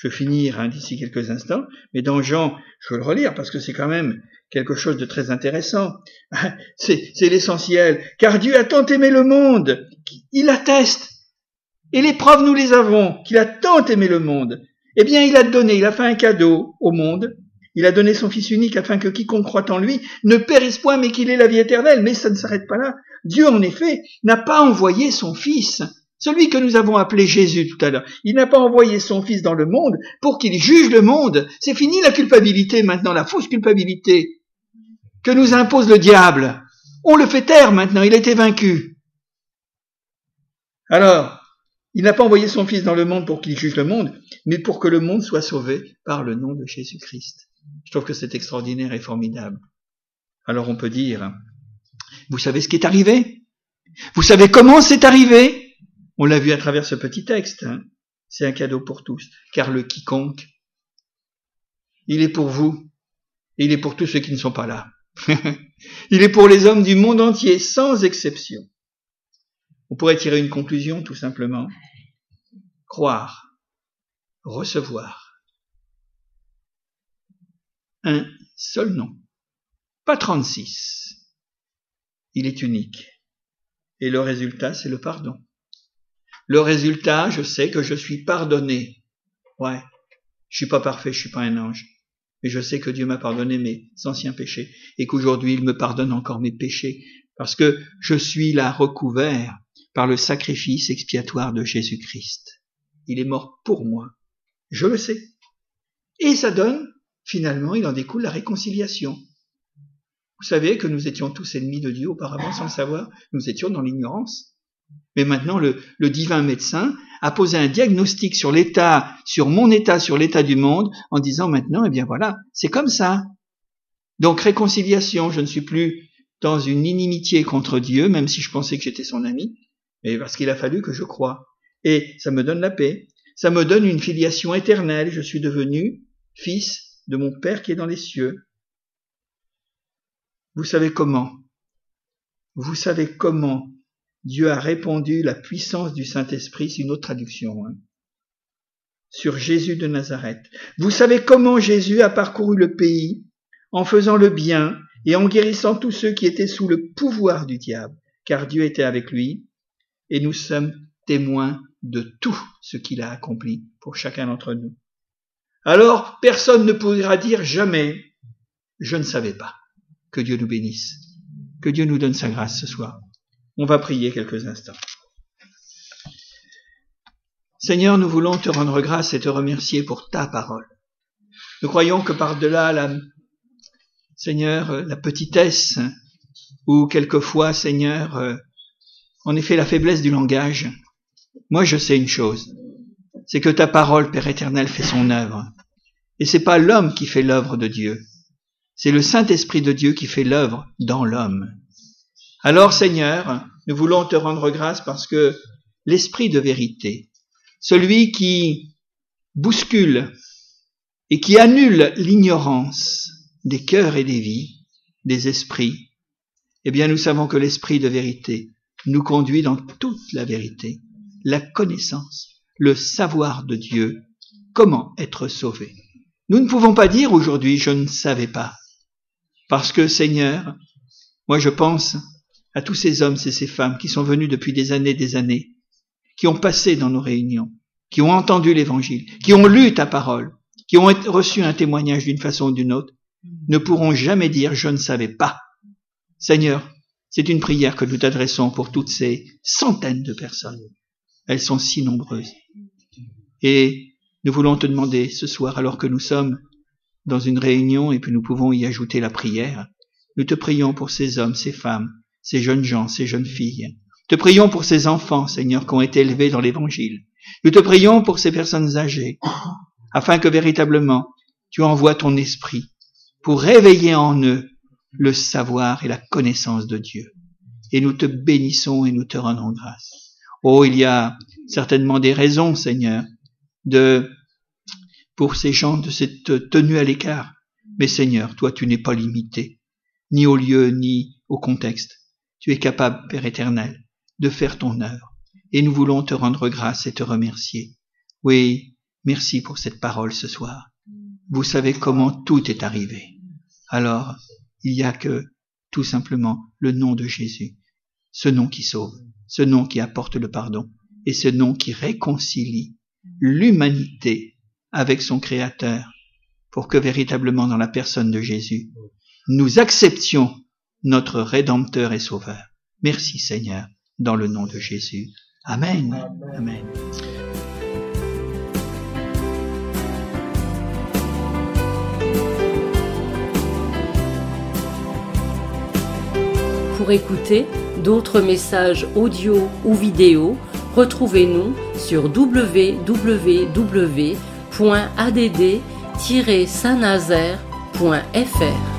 Speaker 2: je vais finir hein, d'ici quelques instants, mais dans Jean, je veux le relire parce que c'est quand même quelque chose de très intéressant. C'est l'essentiel. Car Dieu a tant aimé le monde, il atteste. Et les preuves, nous les avons, qu'il a tant aimé le monde. Eh bien, il a donné, il a fait un cadeau au monde. Il a donné son Fils unique afin que quiconque croit en lui ne périsse point, mais qu'il ait la vie éternelle. Mais ça ne s'arrête pas là. Dieu, en effet, n'a pas envoyé son Fils celui que nous avons appelé Jésus tout à l'heure, il n'a pas envoyé son Fils dans le monde pour qu'il juge le monde. C'est fini la culpabilité maintenant, la fausse culpabilité que nous impose le diable. On le fait taire maintenant, il a été vaincu. Alors, il n'a pas envoyé son Fils dans le monde pour qu'il juge le monde, mais pour que le monde soit sauvé par le nom de Jésus-Christ. Je trouve que c'est extraordinaire et formidable. Alors on peut dire, vous savez ce qui est arrivé? Vous savez comment c'est arrivé? On l'a vu à travers ce petit texte. Hein. C'est un cadeau pour tous, car le quiconque, il est pour vous, et il est pour tous ceux qui ne sont pas là. il est pour les hommes du monde entier, sans exception. On pourrait tirer une conclusion tout simplement. Croire, recevoir un seul nom. Pas 36. Il est unique. Et le résultat, c'est le pardon. Le résultat, je sais que je suis pardonné. Ouais. Je suis pas parfait, je suis pas un ange. Mais je sais que Dieu m'a pardonné mes anciens péchés et qu'aujourd'hui il me pardonne encore mes péchés parce que je suis là recouvert par le sacrifice expiatoire de Jésus-Christ. Il est mort pour moi. Je le sais. Et ça donne, finalement, il en découle la réconciliation. Vous savez que nous étions tous ennemis de Dieu auparavant sans le savoir. Nous étions dans l'ignorance. Mais maintenant, le, divin médecin a posé un diagnostic sur l'état, sur mon état, sur l'état du monde, en disant maintenant, eh bien voilà, c'est comme ça. Donc réconciliation, je ne suis plus dans une inimitié contre Dieu, même si je pensais que j'étais son ami, mais parce qu'il a fallu que je croie. Et ça me donne la paix. Ça me donne une filiation éternelle. Je suis devenu fils de mon Père qui est dans les cieux. Vous savez comment? Vous savez comment Dieu a répondu la puissance du Saint-Esprit, c'est une autre traduction, hein, sur Jésus de Nazareth. Vous savez comment Jésus a parcouru le pays en faisant le bien et en guérissant tous ceux qui étaient sous le pouvoir du diable, car Dieu était avec lui, et nous sommes témoins de tout ce qu'il a accompli pour chacun d'entre nous. Alors, personne ne pourra dire jamais, je ne savais pas. Que Dieu nous bénisse. Que Dieu nous donne sa grâce ce soir. On va prier quelques instants. Seigneur, nous voulons te rendre grâce et te remercier pour ta parole. Nous croyons que par-delà la, Seigneur, la petitesse, ou quelquefois, Seigneur, en effet la faiblesse du langage, moi je sais une chose, c'est que ta parole, Père éternel, fait son œuvre. Et c'est pas l'homme qui fait l'œuvre de Dieu, c'est le Saint-Esprit de Dieu qui fait l'œuvre dans l'homme. Alors Seigneur, nous voulons te rendre grâce parce que l'Esprit de vérité, celui qui bouscule et qui annule l'ignorance des cœurs et des vies, des esprits, eh bien nous savons que l'Esprit de vérité nous conduit dans toute la vérité, la connaissance, le savoir de Dieu, comment être sauvé. Nous ne pouvons pas dire aujourd'hui je ne savais pas, parce que Seigneur, moi je pense à tous ces hommes et ces femmes qui sont venus depuis des années, des années, qui ont passé dans nos réunions, qui ont entendu l'évangile, qui ont lu ta parole, qui ont reçu un témoignage d'une façon ou d'une autre, ne pourront jamais dire je ne savais pas. Seigneur, c'est une prière que nous t'adressons pour toutes ces centaines de personnes. Elles sont si nombreuses. Et nous voulons te demander ce soir, alors que nous sommes dans une réunion et puis nous pouvons y ajouter la prière, nous te prions pour ces hommes, ces femmes, ces jeunes gens, ces jeunes filles. Te prions pour ces enfants, Seigneur, qui ont été élevés dans l'Évangile. Nous te prions pour ces personnes âgées, afin que véritablement tu envoies ton esprit pour réveiller en eux le savoir et la connaissance de Dieu. Et nous te bénissons et nous te rendons grâce. Oh, il y a certainement des raisons, Seigneur, de, pour ces gens de cette tenue à l'écart. Mais Seigneur, toi, tu n'es pas limité, ni au lieu, ni au contexte. Tu es capable, Père éternel, de faire ton œuvre. Et nous voulons te rendre grâce et te remercier. Oui, merci pour cette parole ce soir. Vous savez comment tout est arrivé. Alors, il n'y a que tout simplement le nom de Jésus, ce nom qui sauve, ce nom qui apporte le pardon et ce nom qui réconcilie l'humanité avec son Créateur pour que véritablement dans la personne de Jésus, nous acceptions notre Rédempteur et Sauveur. Merci Seigneur, dans le nom de Jésus. Amen. Amen.
Speaker 1: Pour écouter d'autres messages audio ou vidéo, retrouvez-nous sur www.add-saint-nazaire.fr.